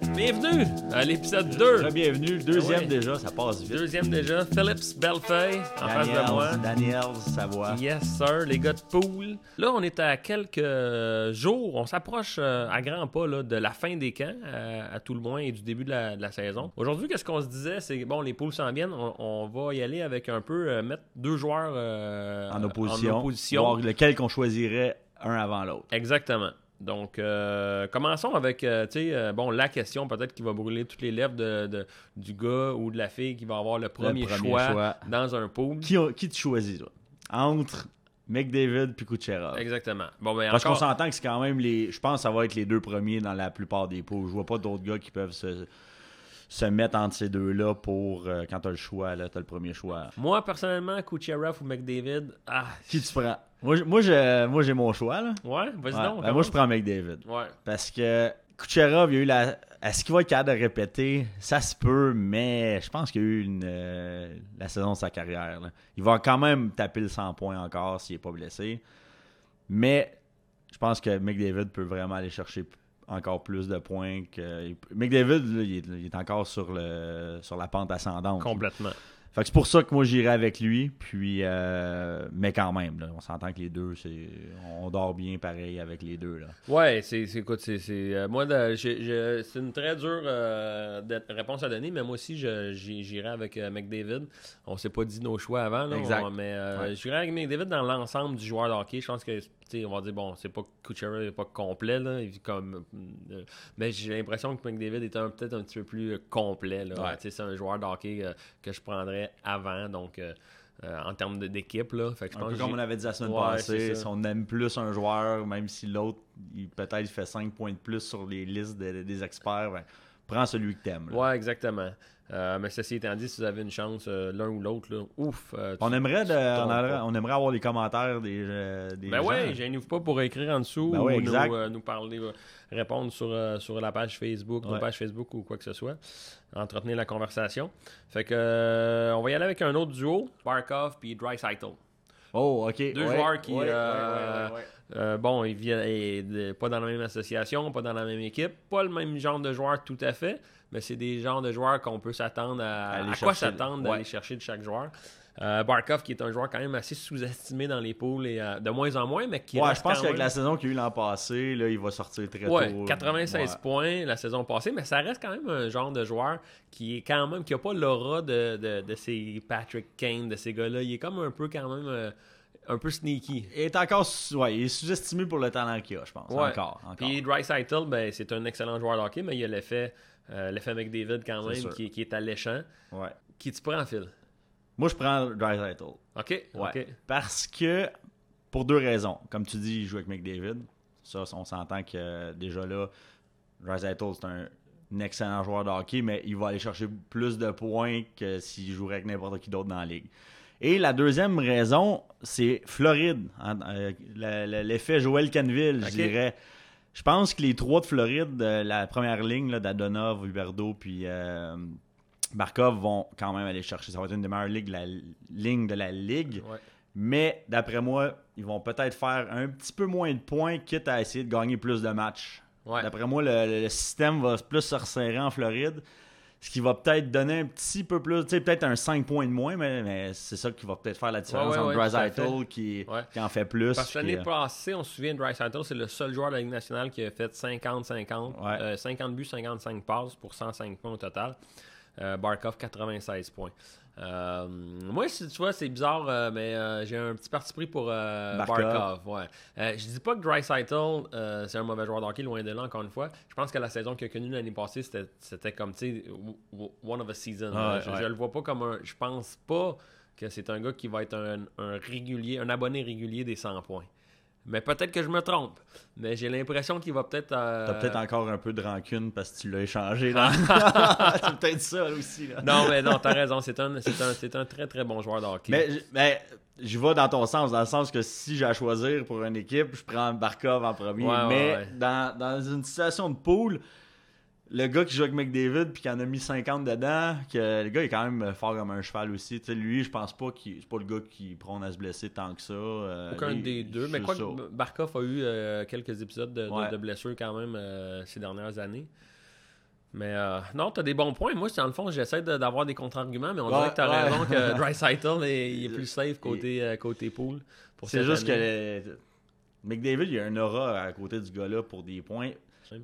Bienvenue à l'épisode 2. Bienvenue, deuxième Ah ouais. déjà, ça passe vite. Deuxième déjà, Phillips Belfay en face de moi. Daniels, Savoie. Yes, sir, les gars de pool. Là, on est à quelques euh, jours, on s'approche euh, à grands pas là, de la fin des camps, euh, à tout le moins, et du début de la, de la saison. Aujourd'hui, qu'est-ce qu'on se disait? C'est bon, les poules s'en viennent, on, on va y aller avec un peu, euh, mettre deux joueurs euh, En opposition. en opposition. Voir lequel qu'on choisirait un avant l'autre. Exactement. Donc, euh, commençons avec, euh, tu sais, euh, bon, la question peut-être qui va brûler toutes les lèvres de, de- du gars ou de la fille qui va avoir le premier, premier choix, choix. dans un pool. Qui, a- qui tu choisis, toi? Entre McDavid puis Kucherov. Exactement. Bon, ben Parce qu'on s'entend que c'est quand même les. Je pense que ça va être les deux premiers dans la plupart des poules. Je vois pas d'autres gars qui peuvent se, se mettre entre ces deux-là pour euh, quand t'as le choix, là, t'as le premier choix. moi, personnellement, Kucherov ou McDavid, ah, Qui tu prends? Moi, j- moi, moi, j'ai mon choix, là. ouais, vas-y Ouais. donc. Ben, moi, je prends McDavid. Ouais. Parce que Kucherov, il y a eu la. Est-ce qu'il va être capable de répéter? Ça se peut, mais je pense qu'il y a eu une, euh, la saison de sa carrière. là. Il va quand même taper le 100 points encore s'il n'est pas blessé. Mais je pense que McDavid peut vraiment aller chercher encore plus de points. que McDavid, il, est, il est encore sur, le, sur la pente ascendante. Complètement. Fait que c'est pour ça que moi j'irai avec lui. Puis, euh, mais quand même, là, on s'entend que les deux, c'est, on dort bien pareil avec les deux. Là. Ouais, c'est, c'est- écoute, c'est, c'est, euh, moi, de- j'ai- j'ai- c'est une très dure euh, de- réponse à donner, mais moi aussi, je, j'irai avec euh, McDavid. On s'est pas dit nos choix avant, là, Exact. on- mais euh, Ouais. j'irai avec McDavid dans l'ensemble du joueur de hockey. Je pense que, on va dire, bon, c'est pas Kucherov n'est pas complet, là, comme, euh, mais j'ai l'impression que McDavid est un, peut-être un petit peu plus complet. Là, Ouais. C'est un joueur de hockey que je prendrais avant, donc euh, euh, en termes d'équipe. Là, fait que je Un pense peu que comme on avait dit la semaine Ouais, passée, si on aime plus un joueur, même si l'autre, il peut-être fait 5 points de plus sur les listes de- des experts, ben, prends celui que t'aimes. Ouais, exactement. Euh, mais ceci étant dit, si vous avez une chance, euh, l'un ou l'autre, ouf. euh, tu- On aimerait, de- on, aimerait, pas. on aimerait avoir des commentaires des, des Ben gens. ouais, gênez-vous pas pour écrire en dessous Ben ou ouais, nous, parler, répondre sur, sur la page Facebook, nos pages Facebook ou quoi que ce soit. Entretenir la conversation. Fait que on va y aller avec un autre duo, Barkov puis Dreisaitl. Oh, ok. Deux Ouais, joueurs qui, euh, bon, et de- pas dans la même association, pas dans la même équipe, pas le même genre de joueur tout à fait, mais c'est des genres de joueurs qu'on peut s'attendre à, Aller à quoi chercher, s'attendre d'aller ouais. chercher de chaque joueur. Euh, Barkov, qui est un joueur quand même assez sous-estimé dans les poules et euh, de moins en moins, mais qui Ouais, je pense qu'avec même- la saison qu'il a eu l'an passé, là, il va sortir très Ouais, tôt. 96 Ouais. points la saison passée, mais ça reste quand même un genre de joueur qui est quand même qui a pas l'aura de, de, de ces Patrick Kane, de ces gars-là. Il est comme un peu quand même euh, un peu sneaky. Il est encore ouais, il est sous-estimé pour le talent qu'il a, je pense. Ouais. Encore. encore. Puis Dreisaitl, ben, c'est un excellent joueur de hockey, mais il y a l'effet euh, l'effet McDavid quand C'est même qui, qui est alléchant. Ouais. Qui tu prends, Phil? Moi, je prends Dreisaitl. OK? Ouais. Parce que, pour deux raisons. Comme tu dis, il joue avec McDavid. Ça, on s'entend que euh, déjà là, Dreisaitl, c'est un, un excellent joueur de hockey, mais il va aller chercher plus de points que s'il jouerait avec n'importe qui d'autre dans la ligue. Et la deuxième raison, c'est Floride. hein, euh, le- le- L'effet Joel Canville, je dirais. Je pense que les trois de Floride, euh, la première ligne d'Adonov, Huberdo, puis euh, Barkov vont quand même aller chercher. Ça va être une des meilleures ligues, la ligne de la ligue. Ouais. Mais d'après moi, ils vont peut-être faire un petit peu moins de points, quitte à essayer de gagner plus de matchs. Ouais. D'après moi, le, le système va plus se resserrer en Floride. Ce qui va peut-être donner un petit peu plus, tu sais, peut-être un 5 points de moins, mais, mais c'est ça qui va peut-être faire la différence Ouais, ouais, entre ouais, Dreisaitl qui, en fait plus. Parce que l'année euh, passée, on se souvient de Dreisaitl, c'est le seul joueur de la Ligue nationale qui a fait 50-50. Ouais. euh, 50 buts, 55 passes pour 105 points au total. Euh, Barkov, 96 points. Euh, moi, tu vois, c'est bizarre, euh, mais euh, j'ai un petit parti pris pour Barkov. Ouais. Je dis pas que Dreisaitl, c'est un mauvais joueur de hockey, loin de là, encore une fois. Je pense que la saison qu'il a connue l'année passée, c'était- comme, tu sais, one of a season. Ah, je, ouais. je le vois pas comme un... Je pense pas que c'est un gars qui va être un, un régulier, un abonné régulier des 100 points. Mais peut-être que je me trompe. Mais j'ai l'impression qu'il va peut-être. euh, T'as peut-être encore un peu de rancune parce que tu l'as échangé. dans- c'est peut-être ça aussi. Là. Non, mais non, t'as raison. C'est un, c'est un, c'est un très très bon joueur de hockey. Mais, mais je vais dans ton sens, dans le sens que si j'ai à choisir pour une équipe, je prends Barkov en premier. Ouais, mais ouais. Dans, dans une situation de pool, le gars qui joue avec McDavid puis qui en a mis 50 dedans, que le gars est quand même fort comme un cheval aussi. Lui, je pense pas qu'il c'est pas le gars qui prône à se blesser tant que ça. Euh, Aucun lui, des deux. Mais quoi ça. que Barkov a eu euh, quelques épisodes de, de- Ouais. de blessures quand même euh, ces dernières années. Mais euh, non, t'as des bons points. Moi, dans le fond, j'essaie de- d'avoir des contre-arguments, mais on Ouais, dirait que t'as ouais. raison que Dreisaitl est, il est plus safe côté, côté pool. C'est juste que McDavid, il y a un aura à côté du gars-là pour des points.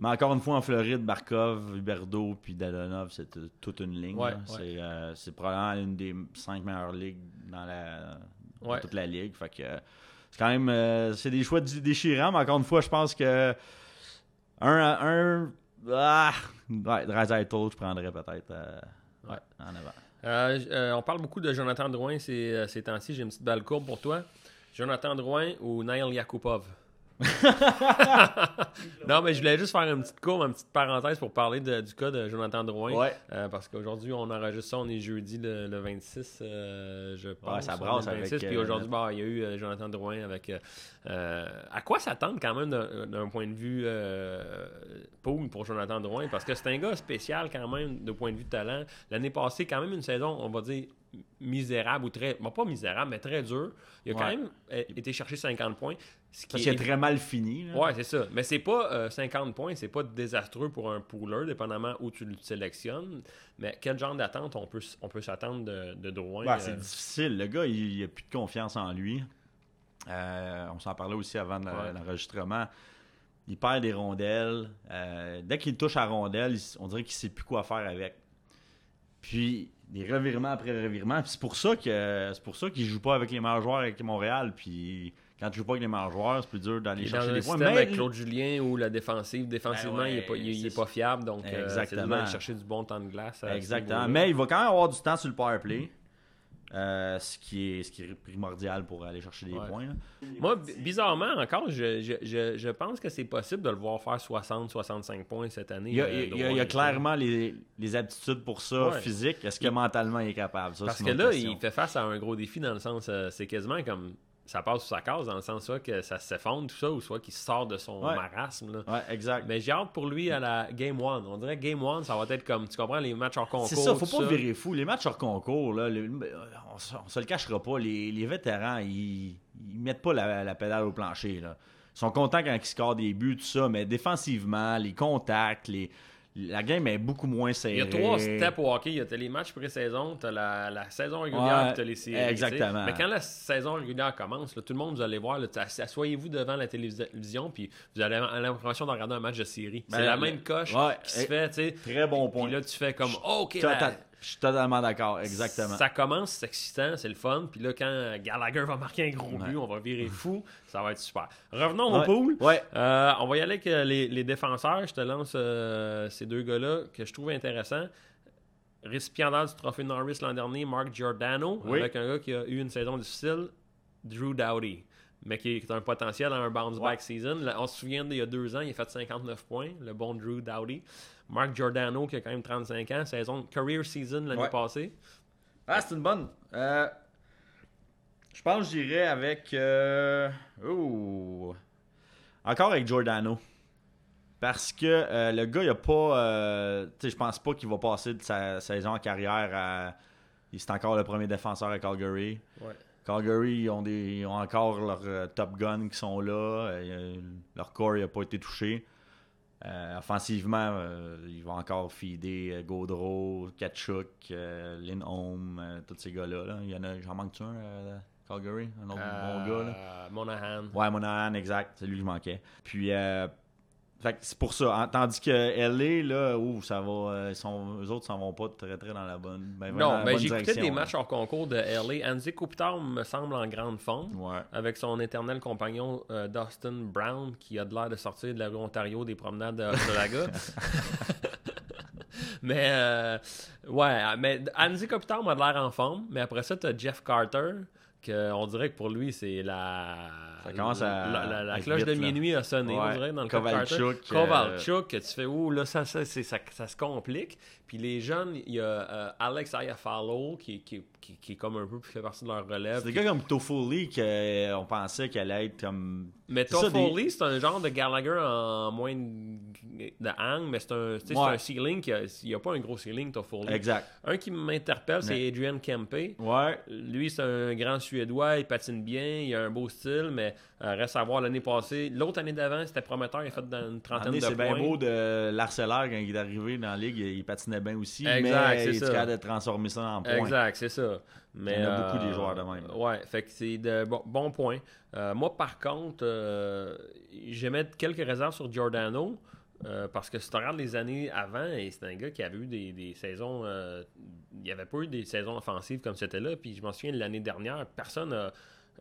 Mais encore une fois, en Floride, Markov, Huberdo puis Dadonov, c'est toute une ligne. Ouais, là. ouais. C'est, euh, c'est probablement une des cinq meilleures ligues dans, la, dans Ouais. toute la ligue. Fait que euh, c'est quand même euh, c'est des choix dé- déchirants, mais encore une fois, je pense que un à un. Ah, ouais, Draisaitl, je prendrais peut-être euh, en avant. On parle beaucoup de Jonathan Drouin ces, ces temps-ci. J'ai une petite balle courbe pour toi. Jonathan Drouin ou Nail Yakupov? non, mais je voulais juste faire une petite courbe, une petite parenthèse pour parler de- du cas de Jonathan Drouin. Ouais. Euh, parce qu'aujourd'hui, on enregistre ça, on est jeudi le, le 26, euh, je pense. ça on brasse avec, Puis euh, aujourd'hui, bah, il y a eu Jonathan Drouin avec. euh, à quoi s'attendre quand même d'un point de vue pool pour Jonathan Drouin? Parce que c'est un gars spécial quand même de point de vue de talent. L'année passée, quand même une saison, on va dire misérable ou très. bon, pas misérable, mais très dur. Il a quand même euh, été chercher 50 points. Ce qui Parce qu'il est très mal fini. là. Ouais, c'est ça. Mais c'est pas euh, 50 points, c'est pas désastreux pour un pooler, dépendamment où tu le sélectionnes. Mais quel genre d'attente on peut, on peut s'attendre de, de Drouin Ouais, euh, c'est difficile. Le gars, il n'a plus de confiance en lui. Euh, on s'en parlait aussi avant Ouais. l'enregistrement. Il perd des rondelles. Euh, dès qu'il touche à rondelle, on dirait qu'il ne sait plus quoi faire avec. Puis des revirements après revirements. C'est pour ça que c'est pour ça qu'il joue pas avec les meilleurs joueurs avec Montréal. Puis quand tu joues pas avec les meilleurs joueurs, c'est plus dur d'aller chercher des points. Mais avec Claude Julien où la défensive, défensivement, Ben ouais, il n'est pas, il est- il est pas fiable. Donc, euh, c'est dur Exactement. d'aller chercher du bon temps de glace. Exactement. Mais il va quand même avoir du temps sur le power play. Euh, ce, qui est, ce qui est primordial pour aller chercher des Ouais. points. là. Moi, bi- bizarrement, encore, je, je, je, je pense que c'est possible de le voir faire 60-65 points cette année. Il y a, euh, il y a- Drouin, il y a je clairement les, les aptitudes pour ça, Ouais. physique. Est-ce que mentalement il est capable? Ça, Parce que là, question. il fait face à un gros défi dans le sens, euh, c'est quasiment comme ça passe sous sa case, dans le sens soit que ça s'effondre, tout ça, ou soit qu'il sort de son Ouais. marasme. là. Ouais, exact. Mais j'ai hâte pour lui à la Game 1. On dirait Game 1, ça va être comme, tu comprends, les matchs hors concours. C'est ça, faut pas virer fou. Les matchs hors concours, là, le- on, on se le cachera pas. Les, les vétérans, ils, ils mettent pas la, la pédale au plancher. Là. Ils sont contents quand ils scorent des buts, tout ça, mais défensivement, les contacts, les, la game est beaucoup moins serrée. Il y a trois steps au hockey. Il y a les matchs pré-saison, t'as la, la saison régulière, Ouais, les séries. exactement. tu. Mais quand la saison régulière commence, là, tout le monde, vous allez voir, asseyez-vous devant la télévision, puis vous allez avoir l'impression de regarder un match de série. C'est Ben, la le- même coche ouais, qui se fait, tu. Très bon point. Puis là, tu fais comme, oh, OK, la- Je suis totalement d'accord, exactement. Ça commence, c'est excitant, c'est le fun. Puis là, quand Gallagher va marquer un gros but, Ouais. on va virer fou. Ça va être super. Revenons au Ouais. pool. Ouais. Euh, on va y aller avec euh, les, les défenseurs. Je te lance euh, ces deux gars-là que je trouve intéressants. Récipiendaire du trophée Norris l'an dernier, Mark Giordano, Oui. avec un gars qui a eu une saison difficile, Drew Dowdy, mais qui est un potentiel à un bounce back season. Là, on se souvient d'il y a deux ans, il a fait 59 points, le bon Drew Dowdy. Mark Giordano, qui a quand même 35 ans, saison career season l'année Ouais. passée. Ah, c'est une bonne. Euh, je pense que j'irais avec. euh, ouh. Encore avec Giordano. Parce que euh, le gars, il a pas. euh, tu sais, je pense pas qu'il va passer de sa saison en carrière à. C'est encore le premier défenseur à Calgary. Ouais. Calgary, ils ont, des, ils ont encore leurs euh, top guns qui sont là. Euh, leur corps n'a pas été touché. Euh, offensivement, euh, ils vont encore feeder euh, Gaudreau, Kachuk, Lindholm, tous ces gars-là. là. Il y en a, j'en manque-tu un, Calgary? Un autre bon gars, là? Monahan. Ouais, Monahan, exact. C'est lui que je manquais. Puis, euh, c'est pour ça. Tandis que LA, là, ouh, ça va. euh, sont, eux autres s'en vont pas très, très dans la bonne. ben, Non, mais bonne j'ai écouté des là. matchs hors concours de LA. Andy Kopitar me semble en grande forme. Ouais. Avec son éternel compagnon euh, Dustin Brown, qui a de l'air de sortir de la rue Ontario des promenades de Hochelaga. mais, euh, ouais, mais Andy Kopitar m'a de l'air en forme. Mais après ça, tu as Jeff Carter, que on dirait que pour lui, c'est la. Ça commence à- La, la- la à être cloche de vite, là. minuit a sonné, on Ouais. dirait, dans le. Kovalchuk, euh, tu fais, ouh, là, ça, ça, c'est- ça, ça se complique. Puis les jeunes, il y a euh, Alex Iafallo, qui, qui, qui, qui est comme un peu, qui fait partie de leur relève. C'est des gars comme Toffoli qu'on pensait qu'elle allait être comme Mais Toffoli, c'est un genre de Gallagher en moins de, hang, mais c'est un, Ouais. un ceiling qui a, il n'y a pas un gros ceiling, Toffoli. Exact. Un qui m'interpelle, c'est Mais- Adrian Kempe. Ouais. Lui, c'est un grand Suédois, il patine bien, il a un beau style, mais euh, reste à voir l'année passée. L'autre année d'avant, c'était prometteur, il a fait dans une trentaine Année, de C'est bien points. beau de l'Arcellaire quand il est arrivé dans la ligue, il patinait bien aussi. Exact, mais capable de transformer ça en points. Exact, c'est ça. Mais, Il y en a beaucoup euh, des joueurs de même. Ouais, fait que c'est de bon, bons points. Euh, moi, par contre, euh, j'aimais quelques réserves sur Giordano. euh, parce que si tu regardes les années avant, c'est un gars qui avait eu des, des saisons. euh, il n'y avait pas eu des saisons offensives comme c'était là. Puis je m'en souviens l'année dernière, personne. a-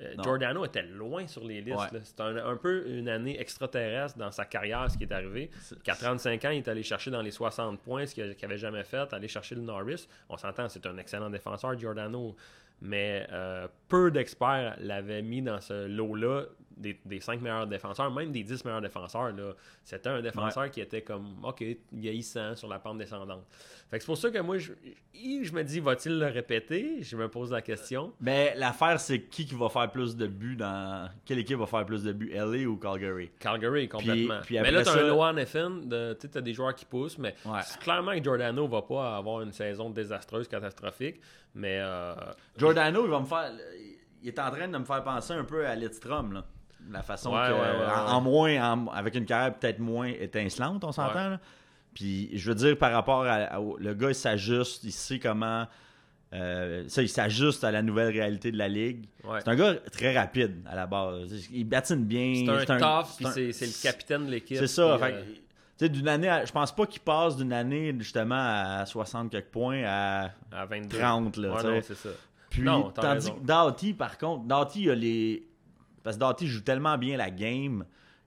euh. Giordano était loin sur les listes. Ouais. C'était un, un peu une année extraterrestre dans sa carrière, ce qui est arrivé. Qu'à 35 ans, il est allé chercher dans les 60 points, ce qu'il n'avait jamais fait, aller chercher le Norris. On s'entend, c'est un excellent défenseur, Giordano. Mais euh, peu d'experts l'avaient mis dans ce lot-là des, des 5 meilleurs défenseurs, même des 10 meilleurs défenseurs. là. C'était un défenseur qui était comme, OK, vieillissant sur la pente descendante. Fait que c'est pour ça que moi, je, je me dis, va-t-il le répéter? Je me pose la question. Mais l'affaire, c'est qui qui va faire plus de buts dans. Quelle équipe va faire plus de buts, LA ou Calgary? Calgary, complètement. puis mais là, tu as ça- un Noah Neffen, de- tu as des joueurs qui poussent, mais Ouais. clairement que Giordano va pas avoir une saison désastreuse, catastrophique. Mais euh, Giordano, il va me faire. Il est en train de me faire penser un peu à Lidstrom, là. La façon Ouais, que. ouais, ouais, en, moins. en- avec une carrière peut-être moins étincelante, on s'entend, là. Puis je veux dire, par rapport à. le gars, il s'ajuste, il sait comment. euh, ça, il s'ajuste à la nouvelle réalité de la ligue. ouais. C'est un gars très rapide à la base. Il patine bien. c'est un tough, puis c'est c'est le capitaine de l'équipe. C'est ça. fait euh, d'une année, à- je pense pas qu'il passe d'une année justement à 60 quelques points à à 22. 30 là. Ouais, non, c'est ça. Puis Non, tandis raison. que Doughty, par contre, Doughty a les parce que Doughty joue tellement bien la game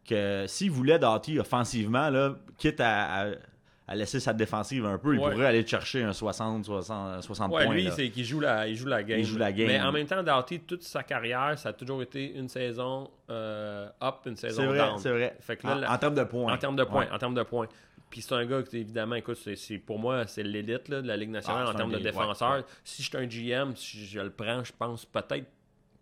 que s'il voulait Doughty offensivement là, quitte à, à- à laisser sa défensive un peu, il Ouais. pourrait aller chercher un 60 60 60 Ouais, points. lui, c'est qu'il joue la, il joue la game. Il joue la game. Mais en même temps, Doughty, toute sa carrière, ça a toujours été une saison euh, up, une saison C'est vrai, down. c'est vrai. Fait que là, en, la- en termes de points. En termes de points, Ouais. en termes de points. Puis c'est un gars qui, évidemment, écoute, pour moi, c'est l'élite de la Ligue nationale Ah, en termes de ouais, ouais. Si je suis un GM, si je le prends, je pense peut-être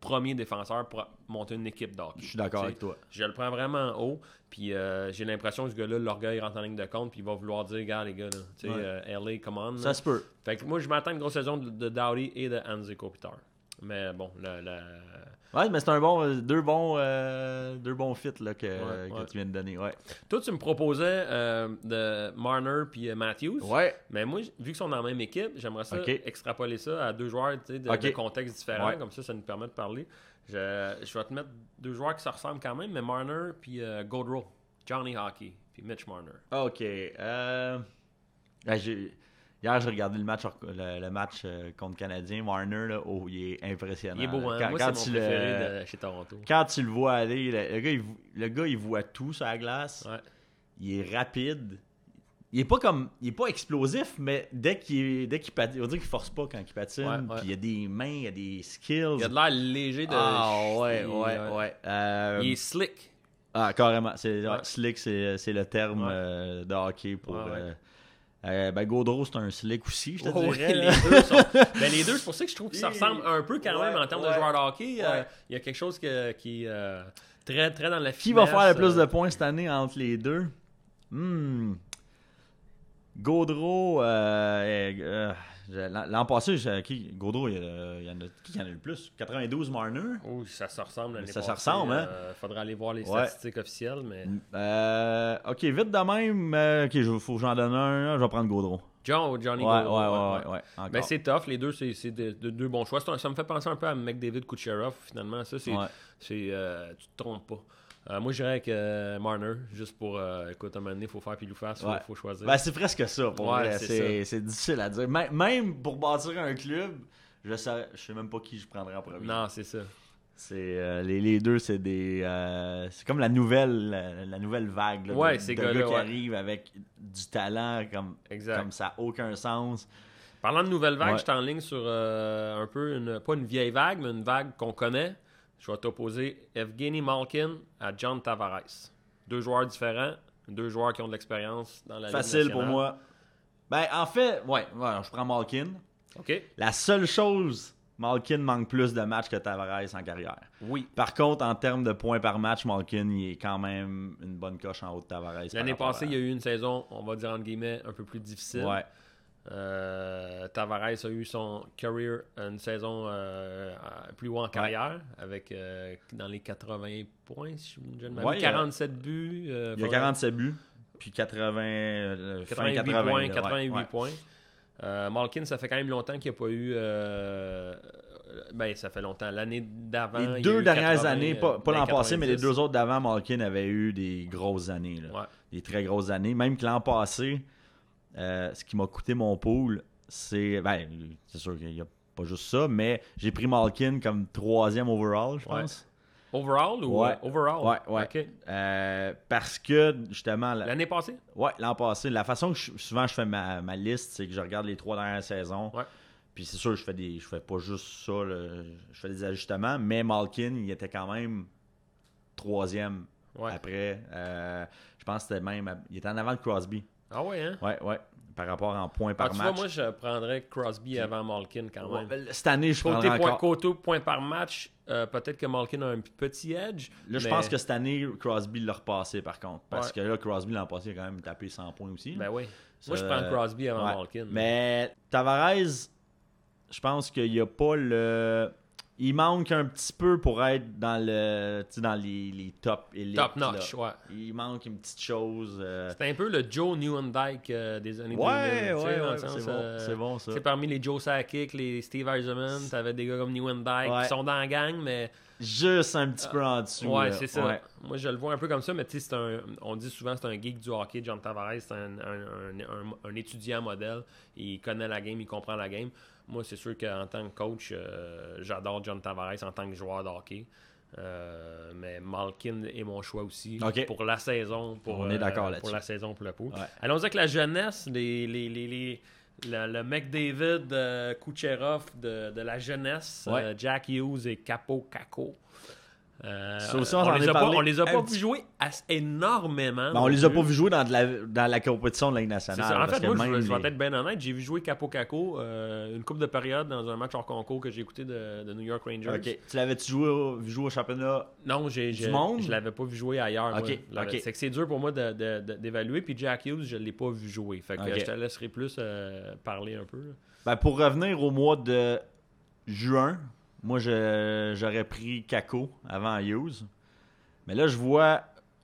premier défenseur pour monter une équipe d'hockey. Je suis d'accord avec toi. Je le prends vraiment haut. Puis euh, j'ai l'impression que ce gars-là, l'orgueil rentre en ligne de compte. Puis il va vouloir dire, gars, les gars, là, tu sais, Ouais. euh, LA, come on. Ça se peut. Fait que moi, je m'attends à une grosse saison de, de Dowdy et de Anze Kopitar. Mais bon, le, le- Ouais, mais c'est un bon deux bons euh, deux bons fits là, que, Ouais, que ouais. tu viens de donner. Ouais. toi, tu me proposais euh, de Marner puis euh, Matthews. Ouais. Mais moi, vu qu'ils sont dans la même équipe, j'aimerais ça extrapoler ça à deux joueurs tu sais, de, Ok. de contextes différents. Comme ça, ça nous permet de parler. Je, je vais te mettre deux joueurs qui se ressemblent quand même, mais Marner puis euh. Johnny Hockey puis Mitch Marner. OK. Euh... ben, j'ai- Hier, j'ai regardé le match, le, le match euh, contre Canadien. Warner, là, oh, il est impressionnant. Il est beau, hein? Quand, Moi, quand c'est tu mon le- préféré de chez Toronto. quand tu le vois aller, le, le gars, il, vo- le gars, il voit tout sur la glace. Ouais. Il est rapide. Il est pas comme. Il est pas explosif, mais dès qu'il dès qu'il patine, on dirait qu'il force pas quand il patine. Ouais, ouais. Puis il y a des mains, il y a des skills. Il a de l'air léger de. Ah ouais, il- ouais, ouais. Euh, Il est slick. Ah, carrément. C'est. Slick, c'est, c'est le terme euh, de hockey pour. Euh, euh, ben, Gaudreau, c'est un slick aussi, je te Ouais, dirais. les deux sont. Ben, les deux, c'est pour ça que je trouve qu'ils se Oui. ressemblent un peu quand même en termes de ouais. joueurs de hockey. Euh, Ouais. il y a quelque chose que- qui est euh, très, très dans la Qui va finesse, faire le plus de points cette année entre les deux? Hmm. Gaudreau, euh, euh, euh, l'an passé, qui, Gaudreau, il y, en a, qui en a le plus? 92 Marner? Oh, ça se ressemble l'année Ça se ressemble, hein? Euh, faudra aller voir les Ouais. statistiques officielles, mais... Euh, Ok, vite de même. euh, ok, il faut que j'en donne un. Je vais prendre Gaudreau. John ou Johnny Ouais, Gaudreau, ouais, ouais. ouais, encore. Ben, c'est tough, les deux, c'est c'est de, de deux bons choix. Ça me fait penser un peu à McDavid Kucherov, finalement. Ça, c'est, euh, tu te trompes pas. Euh, moi, je dirais que euh, Marner, juste pour. euh, écoute, à un moment donné, il faut faire puis face, il faut, Ouais. faut choisir. Ben, c'est presque ça, pour Ouais, vrai. c'est difficile à dire. Même- Même pour bâtir un club, je sais, je sais même pas qui je prendrais en premier. non, c'est ça. C'est euh, les, les deux, c'est des. euh, c'est comme la nouvelle, la, la nouvelle vague. Là, Ouais, de, ces de gars-là, gars qui arrivent avec du talent comme, Exact. comme ça n'a aucun sens. Parlant de nouvelle vague, je suis en ligne sur un peu, une, pas une vieille vague, mais une vague qu'on connaît. Je vais t'opposer Evgeny Malkin à John Tavares. Deux joueurs différents, deux joueurs qui ont de l'expérience dans la Ligue Facile pour moi. Ben, en fait, ouais, ouais, je prends Malkin. OK. La seule chose Malkin manque plus de matchs que Tavares en carrière. Oui. Par contre, en termes de points par match, Malkin il est quand même une bonne coche en haut de Tavares. L'année passée, il y a eu une saison, on va dire entre guillemets, un peu plus difficile. Ouais. Euh, Tavares a eu son career une saison euh, plus haut en carrière avec euh, dans les 80 points si je ne Ouais, il y a- 47 buts Il y a faudrait- 47 buts, puis 80, euh, fin 88 80, points là, 88 ouais, ouais. points Malkin ça fait quand même longtemps qu'il n'y a pas eu ben ça fait longtemps l'année d'avant il y Les a deux eu dernières 80, années, pas, pas ben, l'an passé, mais les 90. deux autres d'avant, Malkin avait eu des grosses années. là. Des très grosses années. Même que l'an passé, euh, ce qui m'a coûté mon pool, c'est. Ben, c'est sûr qu'il n'y a pas juste ça, mais j'ai pris Malkin comme troisième overall, je Ouais. pense. overall ou Ouais. euh, overall? Ouais, ouais. Euh, parce que, justement, la- l'année passée? Ouais, l'an passé. La façon que je- souvent je fais ma, ma liste, c'est que je regarde les trois dernières saisons. Ouais. Puis c'est sûr, je fais des. Je fais pas juste ça, là. je fais des ajustements, mais Malkin, il était quand même troisième ouais. après. Euh, je pense que c'était même. Il était en avant de Crosby. Ah ouais hein? Ouais, ouais. Par rapport en points Ah, par tu match. vois, moi je prendrais Crosby avant Malkin quand même Cette année, je Côté prendrais point, encore. côté point par match, euh, peut-être que Malkin a un petit edge. Là, je pense que cette année, Crosby l'a repassé par contre. Parce Ouais. que là, Crosby l'an passé, il a quand même tapé 100 points aussi. Ben oui. Ça, Moi, je prends Crosby avant ouais. Malkin. Mais Tavares, je pense qu'il n'y a pas le. Il manque un petit peu pour être dans le dans les, les top élites. Top là. notch, ouais. Il manque une petite chose. euh, C'est un peu le Joe Newendike euh, des années 2000. Ouais, tu sais, ouais, dans le ouais, c'est euh, c'est bon ça. sais, parmi les Joe Sakic, les Steve Eisenman, t'avais des gars comme Newendike Ouais. qui sont dans la gang, mais Juste un petit peu en dessous. ouais, c'est ça. Ouais. Moi, je le vois un peu comme ça, mais tu sais, c'est un, on dit souvent c'est un geek du hockey. John Tavares, c'est un, un- un- un- un étudiant modèle. Il connaît la game, il comprend la game. Moi, c'est sûr qu'en tant que coach, euh, j'adore John Tavares en tant que joueur de hockey. Euh, mais Malkin est mon choix aussi pour la saison. Pour, On est euh, d'accord Pour là-dessus. la saison pour le pot. Ouais. Allons-y avec la jeunesse, les, les, les, les- le, le McDavid, euh, Kucherov de, de la jeunesse, Ouais. euh, Jack Hughes et Capo Caco. Euh, Ça aussi, on on, les a pas, parlé on les a un pas petit- vu jouer énormément. Ben, on les a pas vus jouer dans, de la, dans la compétition de la Ligue nationale. ça. En parce fait, que moi, je, vais être bien honnête, j'ai vu jouer Capo Caco euh, une coupe de période dans un match hors concours que j'ai écouté de, de New York Rangers. Tu l'avais-tu joué, au- vu jouer au championnat Non, j'ai, Du j'ai- monde? je l'avais pas vu jouer ailleurs. C'est que c'est dur pour moi de- de- de- d'évaluer. Puis Jack Hughes, je l'ai pas vu jouer. Fait que je te laisserai plus euh, parler un peu. Ben, pour revenir au mois de juin, moi je- j'aurais pris Kako avant Hughes. Mais là, je vois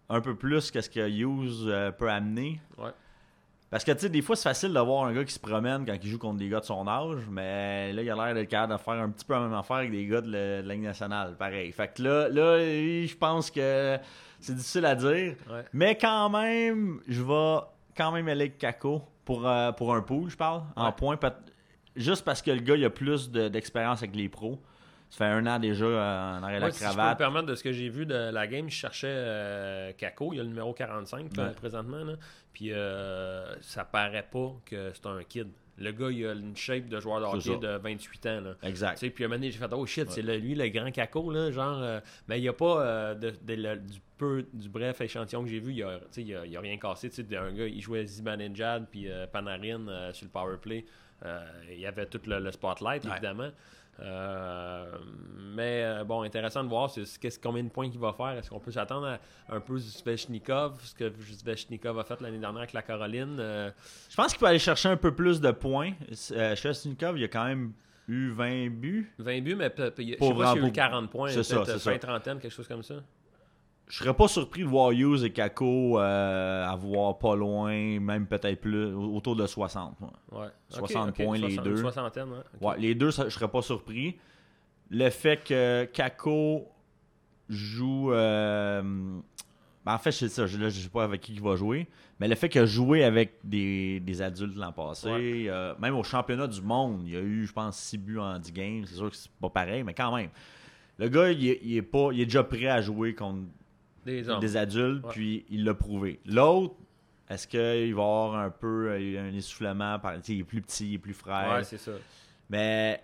un peu plus qu'est-ce que Hughes euh, peut amener. Ouais. Parce que tu sais, des fois, c'est facile de voir un gars qui se promène quand il joue contre des gars de son âge, mais là, il a l'air d'être capable de faire un petit peu la même affaire avec des gars de la, de la Ligue nationale. Pareil. Fait que là, là je pense que c'est difficile à dire. Ouais. Mais quand même, je vais quand même aller avec Kako pour, euh, pour un pool, je parle, en Ouais. Peut- Juste parce que le gars, il a plus de- d'expérience avec les pros. Ça fait un an déjà euh, en arrière de la si je peux me cravate. permettre de ce que j'ai vu de la game, je cherchais euh, Kako, il y a le numéro 45 là, Ouais. présentement. Là. Puis euh, ça paraît pas que c'est un kid. Le gars, il a une shape de joueur de hockey de 28 ans. Là. Exact. Tu sais, puis à un moment donné, j'ai fait Oh shit, c'est lui le grand caco, là, genre. euh, mais il n'y a pas euh, de, de- le- du peu, du bref échantillon que j'ai vu, il n'y a, tu sais, il y a, il a rien cassé. Un gars, il jouait Zibanejad puis euh, Panarin euh, sur le power play. Euh, il y avait tout le, le spotlight, Ouais. évidemment. Euh, mais euh, bon, intéressant de voir c'est, combien de points qu'il va faire. Est-ce qu'on peut s'attendre à un peu Svechnikov, ce que Svechnikov a fait l'année dernière avec la Caroline euh, Je pense qu'il peut aller chercher un peu plus de points. Chesnikov, il a quand même eu 20 buts. 20 buts, mais je sais pas s'il a eu pour- 40 points, peut-être fin trentaine, quelque chose comme ça. Je serais pas surpris de voir Hughes et Kako euh, avoir pas loin, même peut-être plus, autour de 60. moi. Ouais. 60 Ok, ok, points, les 60, deux. Soixantaine, ouais. les deux, ça- je serais pas surpris. Le fait que Kako joue. euh, ben, en fait, c'est ça. Je, là, je sais pas avec qui il va jouer. Mais le fait qu'il a joué avec des, des adultes l'an passé, Ouais. euh, même au championnat du monde, il y a eu, je pense, 6 buts en 10 games. C'est sûr que c'est pas pareil, mais quand même. Le gars, il il est pas, il est déjà prêt à jouer contre Des hommes. des adultes, Ouais. puis il l'a prouvé. L'autre, est-ce qu'il va avoir un peu euh, un essoufflement par, Il est plus petit, il est plus frère. Ouais, c'est ça. Mais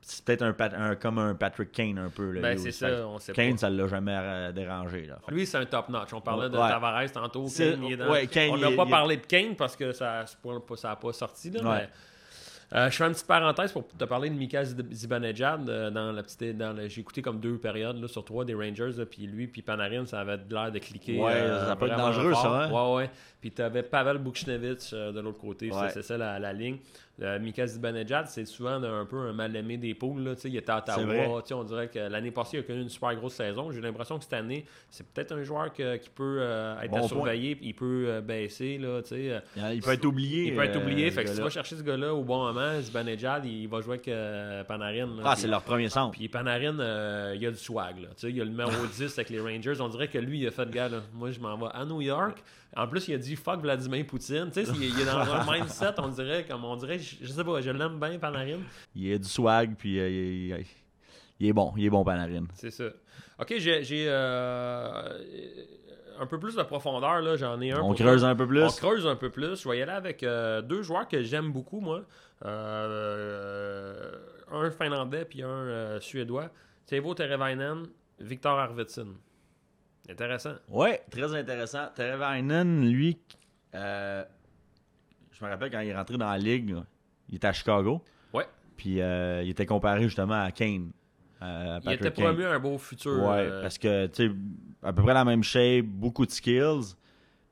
c'est peut-être un, comme un Patrick Kane un peu. Là, Ben, c'est ça, on sait Kane, pas. ça l'a jamais euh, dérangé. Là. Lui, c'est un top notch. On parlait de Ouais. Tavares tantôt. Kane, il est dans- ouais, Kane, on n'a pas il parlé de Kane parce que ça n'a pas, ça a pas sorti. Là, mais Euh, je fais une petite parenthèse pour te parler de Mika Zib- Zibanejad. euh, dans la petite, dans j'ai écouté comme deux périodes là, sur trois des Rangers. là, Puis lui, puis Panarin, ça avait l'air de cliquer. Ouais, euh, ça peut être dangereux, fort. ça, hein? Ouais, ouais. Puis tu avais Pavel Buchnevich de l'autre côté. Ouais. C'est- C'est ça la, la ligne. Euh, Mika Zibanejad, c'est souvent un peu un mal-aimé des poules. Là. Il était à. Ottawa. On dirait que l'année passée, il a connu une super grosse saison. J'ai l'impression que cette année, c'est peut-être un joueur que- qui peut euh, être Bon à surveiller. Il peut euh, baisser. Là, tu sais. Il peut être oublié. Il peut être euh, oublié. Fait que si tu vas chercher ce gars-là au bon moment, Zibanejad, il va jouer avec euh, Panarin. là. Ah, c'est leur premier centre. Puis Panarin, euh, il a du swag. Là. Il a le numéro 10 avec les Rangers. On dirait que lui, il a fait, gars, là, moi, je m'en vais à New York. En plus, il a dit fuck Vladimir Poutine. Il, il est dans un mindset, on dirait, comme on dirait, je, sais pas, je l'aime bien, Panarin. Il a du swag, puis euh, il, est bon. Il est bon, Panarin. C'est ça. Ok, j'ai euh, un peu plus de profondeur. là. J'en ai un. On creuse toi. un peu plus? On creuse un peu plus. Je vais y aller avec euh, deux joueurs que j'aime beaucoup, moi. Euh, un finlandais puis un euh, suédois. Teuvo Terevainen, Victor Arvidsson. Intéressant. Ouais, très intéressant. Terevainen, lui, euh, je me rappelle quand il est rentré dans la ligue, il était à Chicago. Ouais. Puis euh, il était comparé justement à Kane. à Il était promu un beau futur. Ouais, euh, parce que, tu sais, à peu près la même shape, beaucoup de skills.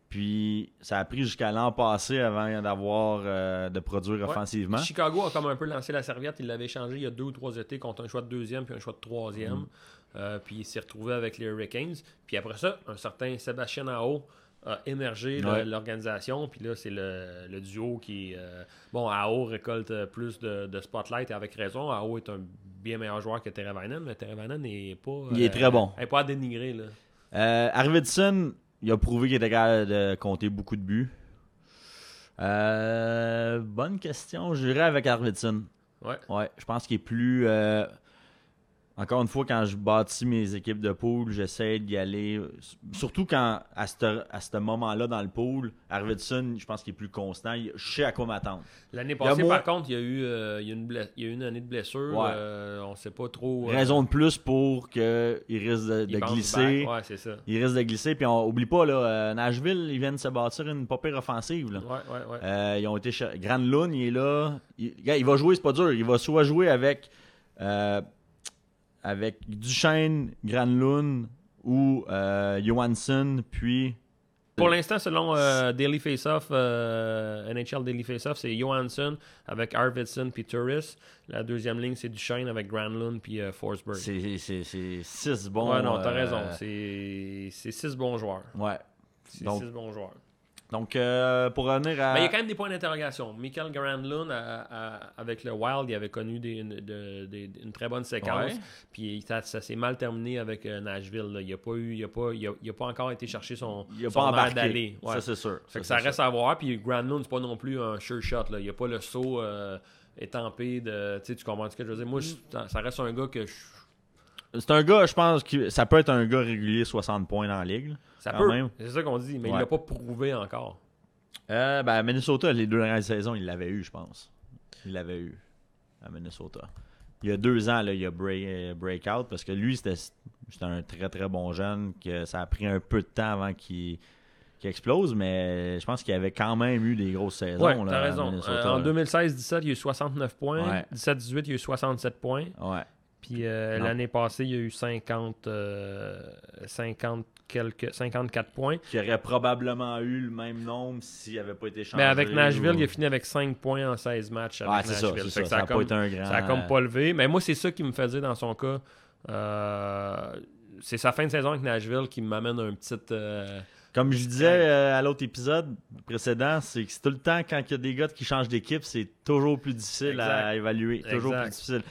Puis ça a pris jusqu'à l'an passé avant d'avoir euh, de produire Ouais. offensivement. Chicago a comme un peu lancé la serviette. Il l'avait changé il y a deux ou trois étés contre un choix de deuxième puis un choix de troisième. Mm. Euh, puis il s'est retrouvé avec les Hurricanes. Puis après ça, un certain Sébastien Ao a émergé Ouais. l'organisation. Puis là, c'est le, le duo qui. euh, bon, Ao récolte euh, plus de, de spotlight et avec raison. Ao est un bien meilleur joueur que Terevainen, mais Terevainen n'est pas. Il est très bon. n'est pas à dénigrer. Là. Euh, Arvidsson, il a prouvé qu'il était capable de compter beaucoup de buts. Euh, bonne question. Je dirais avec Arvidsson. Ouais. Ouais, je pense qu'il est plus. Encore une fois, quand je bâtis mes équipes de pool, j'essaie d'y aller. Surtout quand, à ce à ce moment-là dans le pool, Arvidsson, je pense qu'il est plus constant. Il- Je sais à quoi m'attendre. L'année passée, par contre, il y a eu, euh, il y a une, ble- il y a eu une année de blessure. Ouais. Euh, on ne sait pas trop. euh, Raison de plus pour qu'il risque de, glisser. Ouais, c'est ça. Il risque de glisser. Puis on oublie pas, là, Nashville, ils viennent se bâtir une pas pire offensive. Là. Ouais, ouais, ouais. Euh, ils ont été cher- Granlund, il est là. Il, gars, il va jouer, c'est pas dur. Il va soit jouer avec euh, avec Duchesne, Granlund ou euh, Johansson, puis Pour l'instant, selon euh, Daily Faceoff, euh, NHL Daily Faceoff, c'est Johansson avec Arvidsson puis Turris. La deuxième ligne, c'est Duchesne avec Granlund puis euh, Forsberg. c'est six bons. ouais, non, t'as raison. C'est six bons joueurs. Ouais. C'est six bons joueurs. Donc, euh, pour revenir à. Mais il y a quand même des points d'interrogation. Michael Granlund, à- à- avec le Wild, il avait connu des- une, de- des- une très bonne séquence. Ouais. Puis ça, ça s'est mal terminé avec euh, Nashville. là. Il n'a pas, eu- il a pas, il a, il a pas encore été chercher son, il a son pas d'aller. Ouais. Ça, c'est sûr. Fait que Ça, ça reste à voir. Puis Granlund, c'est pas non plus un sure shot. Là. Il n'y a pas le saut euh, étampé de. Tu sais, tu comprends ce que je veux dire? Moi, je- ça, reste un gars que je-. C'est un gars, je pense que ça peut être un gars régulier 60 points dans la ligue. là. Ça Quand peut. même. C'est ça qu'on dit, mais il Ouais. l'a pas prouvé encore. Euh, ben, à Minnesota, les deux dernières saisons, il l'avait eu, je pense. Il l'avait eu à Minnesota. Il y a deux ans, là, il y a break, euh, breakout parce que lui, c'était c'était un très très bon jeune. que Ça a pris un peu de temps avant qu'il qu'il explose, mais je pense qu'il avait quand même eu des grosses saisons. Ouais, là, t'as à raison. Minnesota, Euh, en là. 2016-17, il y a eu 69 points. Ouais. 17-18, il y a eu 67 points. Ouais. Puis euh, l'année passée, il y a eu 50, euh, 50 quelques, 54 points. Qui aurait probablement eu le même nombre s'il n'avait pas été changé. Mais avec Nashville, ou- il a fini avec 5 points en 16 matchs. Avec ça. Nashville. Ça n'a a pas comme- été un grand. Ça a comme pas levé. Mais moi, c'est ça qui me fait dire dans son cas. euh, c'est sa fin de saison avec Nashville qui m'amène un petit. euh, Comme je disais euh, à l'autre épisode précédent, c'est que c'est tout le temps quand il y a des gars qui changent d'équipe, c'est toujours plus difficile à évaluer. Toujours Exact. plus difficile.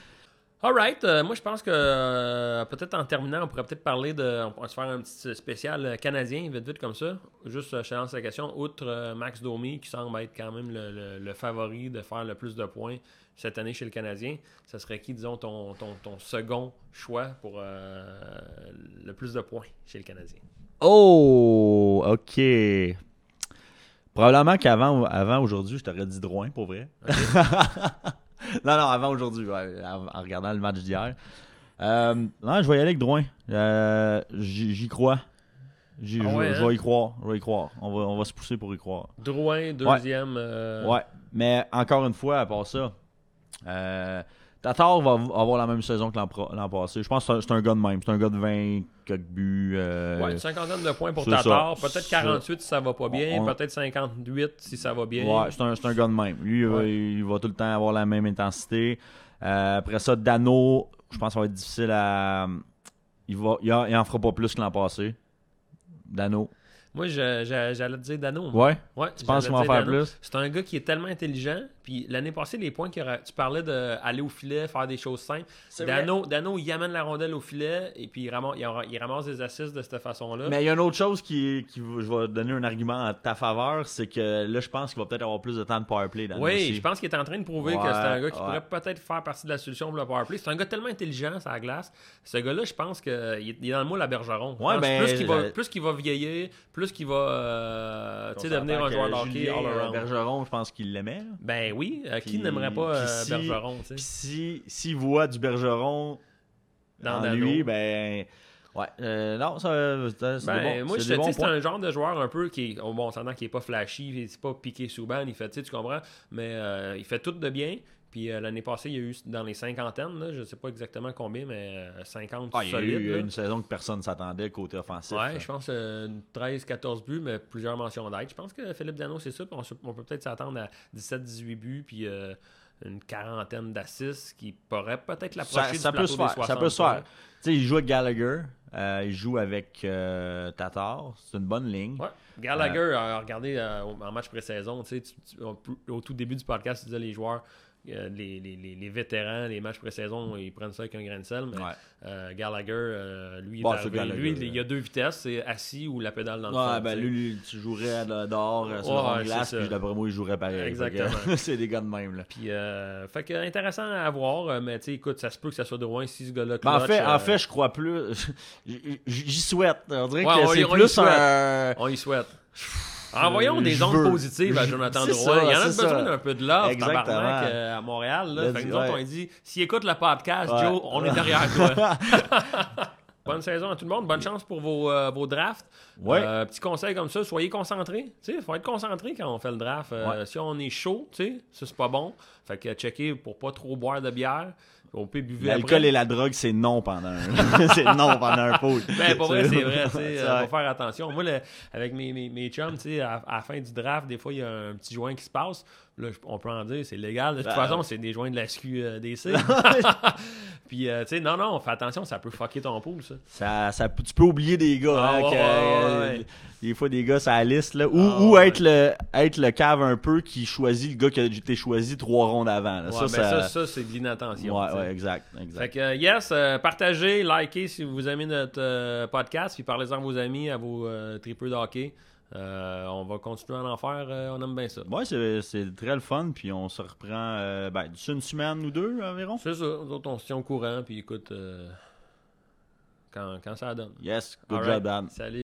Alright, euh, moi je pense que euh, peut-être en terminant, on pourrait peut-être parler de. On pourrait se faire un petit spécial euh, canadien, vite vite comme ça. Juste, euh, je te lance la question. Outre Max Domi, qui semble être quand même le, le- le favori de faire le plus de points cette année chez le Canadien, ça serait qui, disons, ton, ton, ton second choix pour le plus de points chez le Canadien? Oh, ok. Probablement qu'avant avant aujourd'hui, je t'aurais dit Drouin, pour vrai. non, non, avant aujourd'hui, ouais, en, en regardant le match d'hier. Euh, non, je vais y aller avec Drouin. Euh, J'y crois. Ah je, ouais, je hein? vais y croire. Je vais y croire. On va, on va se pousser pour y croire. Drouin, deuxième. euh, Ouais, mais encore une fois, à part ça, Euh, Tatar va avoir la même saison que l'an passé. Je pense que c'est un- gars de même. C'est un gars de 20 quelques buts. euh, Ouais, une cinquantaine de points pour Tatar. Peut-être C'est- 48 si ça va pas bien. On- Peut-être 58 si ça va bien. Ouais, c'est un, gars de même. Lui, il va- Ouais. il va tout le temps avoir la même intensité. Euh, après ça, Dano, je pense que ça va être difficile à. Il, va, il, en, il en fera pas plus que l'an passé. Dano. Moi, j'allais te dire Dano. Ouais? Ouais, Tu penses qu'il va en faire Dano. plus? C'est un gars qui est tellement intelligent. Puis l'année passée, les points qu'il aura- tu parlais d'aller au filet, faire des choses simples. Dano, Dano, il amène la rondelle au filet et puis il ramasse, il des assists de cette façon-là. Mais il y a une autre chose qui, je vais donner un argument en ta faveur, c'est que là, je pense qu'il va peut-être avoir plus de temps de powerplay. Dano Oui, aussi. je pense qu'il est en train de prouver que c'est un gars qui ouais. pourrait peut-être faire partie de la solution pour le powerplay. C'est un gars tellement intelligent, ça glace. Ce gars-là, je pense qu'il est, il est dans le moule à Bergeron. Ouais, ben, plus qu'il va, plus va vieillir, plus qu'il va euh, devenir un joueur de que hockey. Bergeron, je pense qu'il l'aimait. là. Ben oui, euh, qui n'aimerait pas euh, si- Bergeron. Puis si, s'il voit du Bergeron Dans Dano. lui, ben. Ouais, euh, non, ça, c'est Ben, bons- moi, je te dis, c'est un genre de joueur un peu qui est, bon, on s'entend qu'il est pas flashy, c'est pas piqué sous ban, il fait, tu comprends, mais euh, il fait tout de bien. Puis euh, l'année passée, il y a eu dans les cinquantaines, là, je sais pas exactement combien, mais euh, 50 Ah, il y a eu là. une saison que personne ne s'attendait côté offensif. Ouais, je pense euh, 13-14 buts, mais plusieurs mentions d'aide. Je pense que Philippe Dano, c'est ça. On, peut peut-être s'attendre à 17-18 buts, puis euh, une quarantaine d'assists qui pourrait peut-être ça, l'approcher ça du peut se faire. 60 Ça peut se faire. Tu sais, il joue avec Gallagher. euh, il joue avec euh, Tatar. C'est une bonne ligne. Ouais. Gallagher euh, au- en match pré-saison, tu au tout début du podcast, tu disais les joueurs, euh, les, les- les- vétérans, les matchs pré-saison, ils prennent ça avec un grain de sel. Mais Ouais. euh, Gallagher, euh, lui, il Bon, Gallagher, lui, il y a deux vitesses, c'est assis ou la pédale dans le Ouais, fond. ben lui, tu jouerais dehors euh, sur Ouais, glace, puis d'après moi, il jouerait pareil. Exactement. C'est des gars de même. Là. Puis, euh, fait que intéressant à voir, euh, mais tu écoute, ça se peut que ça soit de loin si ce gars-là Ben, en, fait, euh, en fait, je crois plus. J'y souhaite. On dirait que c'est y- on y plus souhaite. un. on y souhaite. Envoyons des je ondes veux. positives à Jonathan Drouin. ça, Il y en a besoin d'un peu de love, tabarnak, euh, à Montréal. Là. Fait que nous autres, on dit, s'il écoute le podcast. Joe, on est derrière toi. Bonne saison à tout le monde. Bonne chance pour vos, euh, vos drafts. Ouais. Euh, petit conseil comme ça, soyez concentrés. Il faut être concentré quand on fait le draft. Euh, Ouais. Si on est chaud, ça c'est pas bon. Fait que checker pour pas trop boire de bière. On peut buvez L'alcool et la drogue, c'est non pendant un. c'est non pendant un pot. Ben, pour vrai, c'est vrai, vrai. faut faire attention. Moi, le- avec mes, mes, mes chums, à, à la fin du draft, des fois, il y a un petit joint qui se passe. Là, on peut en dire, c'est légal. De toute Ben, façon, ouais. c'est des joints de la SQDC. Puis, euh, tu sais, non, non, fais attention, ça peut fucker ton pool, ça. Ça, ça, tu peux oublier des gars. Ah, hein, ouais, que, euh, ouais. Des fois, des gars, ça liste. Là, ou Ah, ou être, le, être le cave un peu qui choisit le gars qui a été choisi trois rondes avant. là. Ouais, ça, ça, ça, ça, c'est de l'inattention. ouais, ouais, exact. exact. Fait que, euh, yes, euh, partagez, likez si vous aimez notre euh, podcast, puis parlez-en à vos amis, à vos euh, tripeux de hockey. Euh, on va continuer à en faire, euh, on aime bien ça. Ouais, c'est, c'est très le fun. Puis on se reprend euh, ben, d'ici une semaine ou deux environ. C'est ça, nous autres, on se tient au courant, puis écoute, euh, quand, quand ça donne. Yes, good All job, right. Dan. Salut.